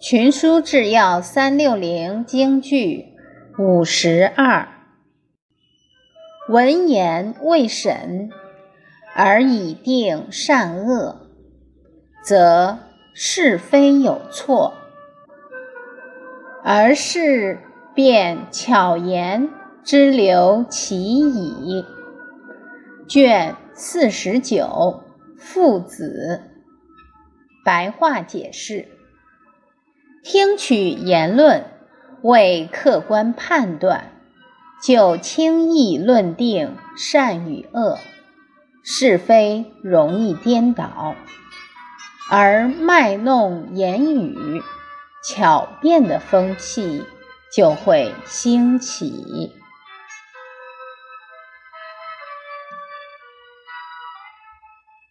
群书治要三六零京剧五十二，闻言未审而已定善恶，则是非有错，而是便巧言之留其矣。卷四十九，父子白话解释。听取言论，为客观判断，就轻易论定善与恶，是非容易颠倒，而卖弄言语、巧辩的风气就会兴起。